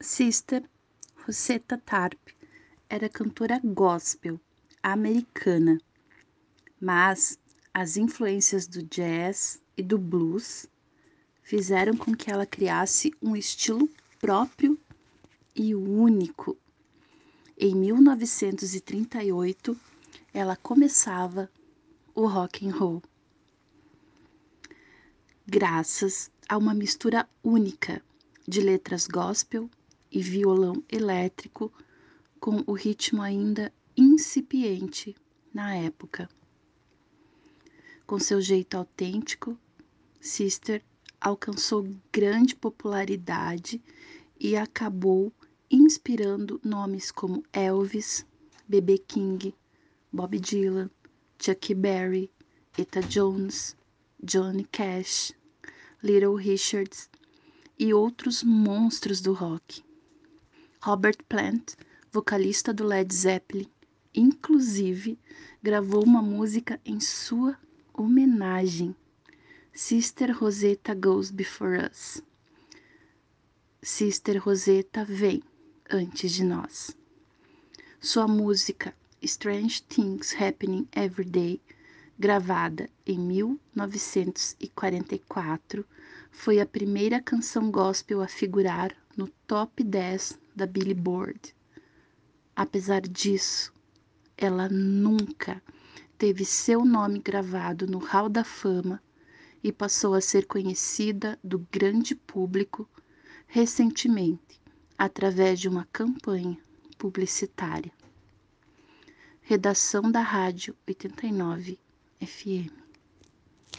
Sister Rosetta Tarp era cantora gospel americana, mas as influências do jazz e do blues fizeram com que ela criasse um estilo próprio e único. Em 1938, ela começava o rock and roll. Graças a uma mistura única de letras gospel e violão elétrico com o ritmo ainda incipiente na época. Com seu jeito autêntico, Sister alcançou grande popularidade e acabou inspirando nomes como Elvis, B.B. King, Bob Dylan, Chuck Berry, Etta Jones, Johnny Cash, Little Richards e outros monstros do rock. Robert Plant, vocalista do Led Zeppelin, inclusive gravou uma música em sua homenagem. Sister Rosetta Goes Before Us. Sister Rosetta vem antes de nós. Sua música Strange Things Happening Every Day, gravada em 1944, foi a primeira canção gospel a figurar no top 10 da Billboard. Apesar disso, ela nunca teve seu nome gravado no Hall da Fama e passou a ser conhecida do grande público recentemente através de uma campanha publicitária. Redação da Rádio 89 a few.